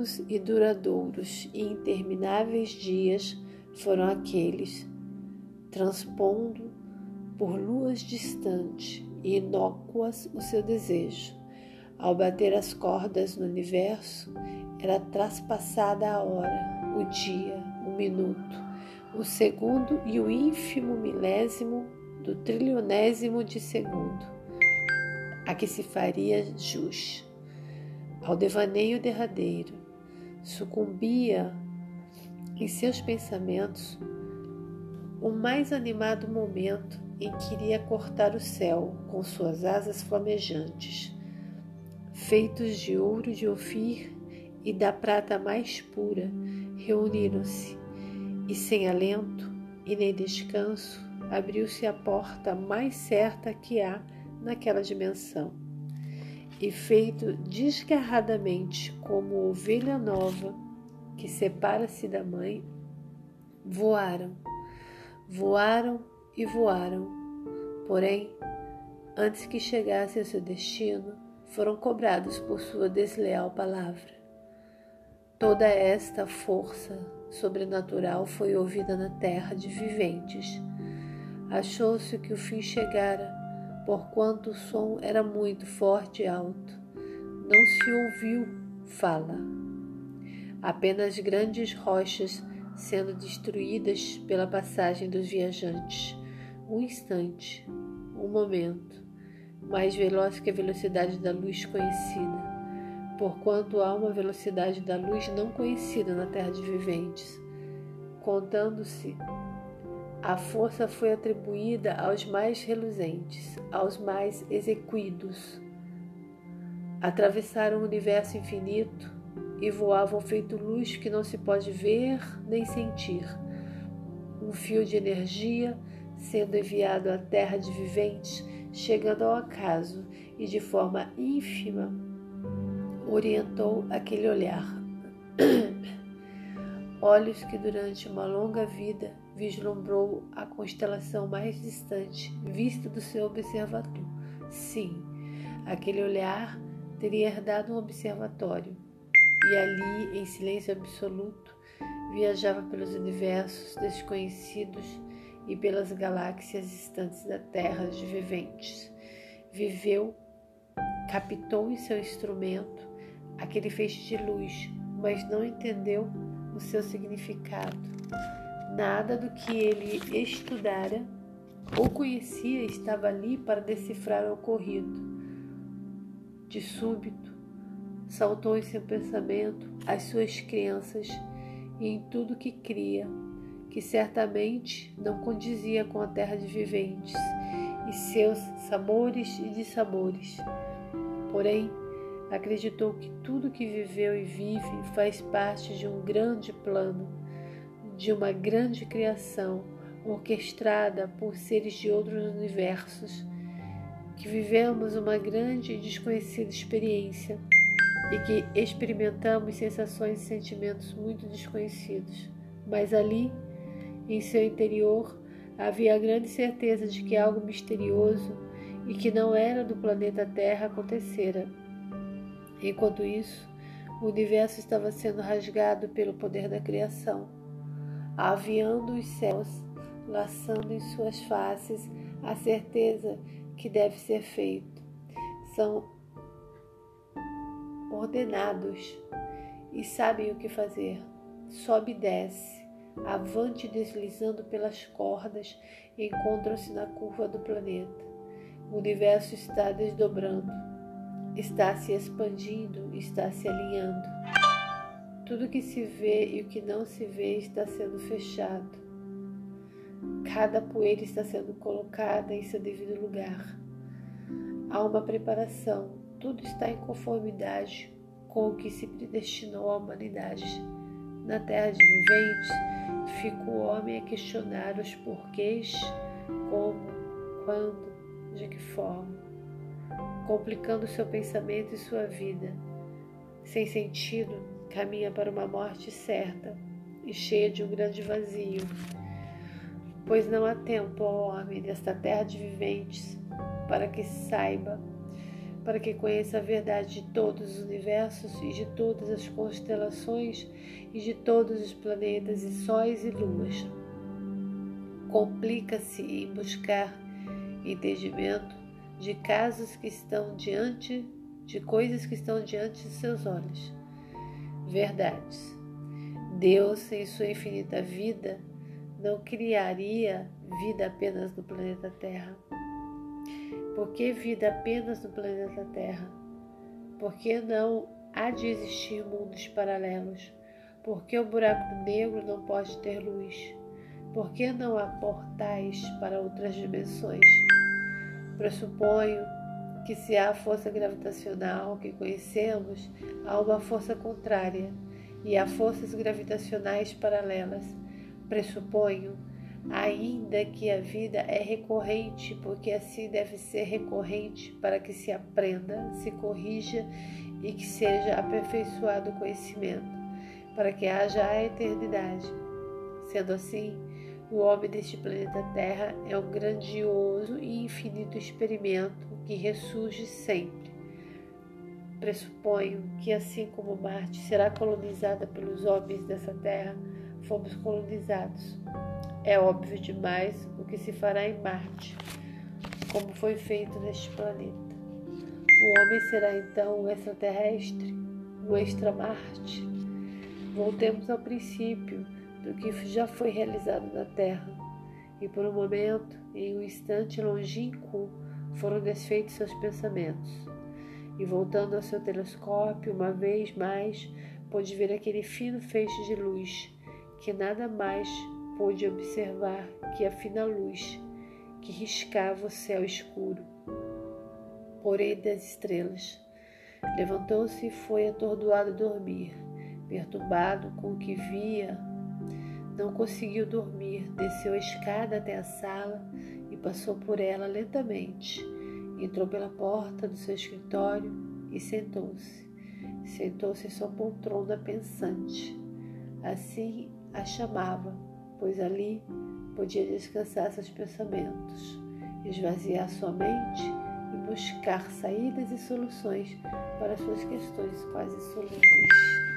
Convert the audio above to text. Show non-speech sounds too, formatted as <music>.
longos e duradouros e intermináveis dias foram aqueles, transpondo por luas distantes e inócuas o seu desejo. Ao bater as cordas no universo, era traspassada a hora, o dia, o minuto, o segundo e o ínfimo milésimo do trilionésimo de segundo, a que se faria jus. Ao devaneio derradeiro, sucumbia em seus pensamentos o mais animado momento em que iria cortar o céu com suas asas flamejantes, feitos de ouro de Ofir e da prata mais pura, reuniram-se, e sem alento e nem descanso, abriu-se a porta mais certa que há naquela dimensão. E feito desgarradamente como ovelha nova que separa-se da mãe, voaram, voaram e voaram. Porém, antes que chegassem ao seu destino, foram cobrados por sua desleal palavra. Toda esta força sobrenatural foi ouvida na terra de viventes. Achou-se que o fim chegara, porquanto o som era muito forte e alto. Não se ouviu fala. Apenas grandes rochas sendo destruídas pela passagem dos viajantes. Um instante, um momento, mais veloz que a velocidade da luz conhecida porquanto há uma velocidade da luz não conhecida na terra de viventes. Contando-se, a força foi atribuída aos mais reluzentes, aos mais exequidos. Atravessaram o universo infinito e voavam feito luz que não se pode ver nem sentir. Um fio de energia sendo enviado à terra de viventes, chegando ao acaso e de forma ínfima orientou aquele olhar. <clears throat> Olhos que durante uma longa vida vislumbrou a constelação mais distante, vista do seu observador. Sim, aquele olhar teria herdado um observatório, e ali, em silêncio absoluto, viajava pelos universos desconhecidos e pelas galáxias distantes da Terra de viventes. Viveu, captou em seu instrumento aquele feixe de luz, mas não entendeu o seu significado. Nada do que ele estudara ou conhecia estava ali para decifrar o ocorrido. De súbito, saltou em seu pensamento as suas crenças e em tudo que cria, que certamente não condizia com a terra de viventes e seus sabores e dissabores. Porém, acreditou que tudo que viveu e vive faz parte de um grande plano, de uma grande criação orquestrada por seres de outros universos, que vivemos uma grande e desconhecida experiência e que experimentamos sensações e sentimentos muito desconhecidos. Mas ali, em seu interior, havia a grande certeza de que algo misterioso e que não era do planeta Terra acontecera Enquanto isso, o universo estava sendo rasgado pelo poder da criação, aviando os céus, laçando em suas faces a certeza que deve ser feito. São ordenados e sabem o que fazer. Sobe e desce, avante deslizando pelas cordas, encontram-se na curva do planeta. O universo está desdobrando está se expandindo, está se alinhando. Tudo que se vê e o que não se vê está sendo fechado. Cada poeira está sendo colocada em seu devido lugar. Há uma preparação, tudo está em conformidade com o que se predestinou à humanidade. Na terra de viventes, fica o homem a questionar os porquês, como, quando, de que forma complicando seu pensamento e sua vida. Sem sentido, caminha para uma morte certa e cheia de um grande vazio, pois não há tempo ao homem desta terra de viventes para que saiba para que conheça a verdade de todos os universos e de todas as constelações e de todos os planetas e sóis e luas. Complica-se em buscar entendimento de casos que estão diante de coisas que estão diante de seus olhos. Verdades. Deus, em sua infinita vida, não criaria vida apenas no planeta Terra. Por que vida apenas no planeta Terra? Por que não há de existir mundos paralelos? Por que o buraco negro não pode ter luz? Por que não há portais para outras dimensões? Pressuponho que se há força gravitacional que conhecemos, há uma força contrária e há forças gravitacionais paralelas. Pressuponho ainda que a vida é recorrente, porque assim deve ser recorrente para que se aprenda, se corrija e que seja aperfeiçoado o conhecimento, para que haja a eternidade. Sendo assim, o homem deste planeta Terra é um grandioso e infinito experimento que ressurge sempre. Pressuponho que, assim como Marte será colonizada pelos homens dessa Terra, fomos colonizados. É óbvio demais o que se fará em Marte, como foi feito neste planeta. O homem será então um extraterrestre, um extra-Marte. Voltemos ao princípio do que já foi realizado na Terra, e por um momento, em um instante longínquo, foram desfeitos seus pensamentos. E voltando ao seu telescópio, uma vez mais, pôde ver aquele fino feixe de luz, que nada mais pôde observar que a fina luz que riscava o céu escuro, porém das estrelas. Levantou-se e foi atordoado dormir, perturbado com o que via não conseguiu dormir, desceu a escada até a sala e passou por ela lentamente. Entrou pela porta do seu escritório e sentou-se. Sentou-se em sua poltrona pensante. Assim a chamava, pois ali podia descansar seus pensamentos, esvaziar sua mente e buscar saídas e soluções para suas questões quase solúveis.